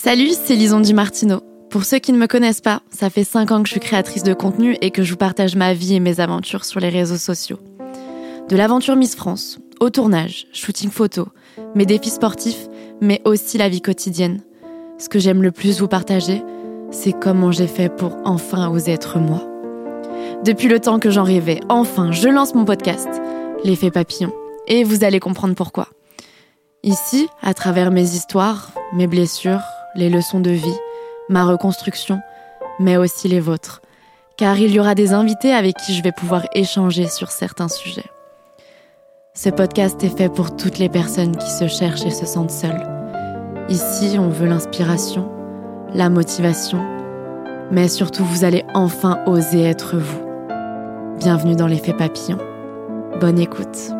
Salut, c'est Lison Di Martino. Pour ceux qui ne me connaissent pas, ça fait 5 ans que je suis créatrice de contenu et que je vous partage ma vie et mes aventures sur les réseaux sociaux. De l'aventure Miss France, au tournage, shooting photo, mes défis sportifs, mais aussi la vie quotidienne. Ce que j'aime le plus vous partager, c'est comment j'ai fait pour enfin oser être moi. Depuis le temps que j'en rêvais, enfin, je lance mon podcast, L'effet papillon, et vous allez comprendre pourquoi. Ici, à travers mes histoires, mes blessures, les leçons de vie, ma reconstruction, mais aussi les vôtres, car il y aura des invités avec qui je vais pouvoir échanger sur certains sujets. Ce podcast est fait pour toutes les personnes qui se cherchent et se sentent seules. Ici, on veut l'inspiration, la motivation, mais surtout vous allez enfin oser être vous. Bienvenue dans l'effet papillon. Bonne écoute.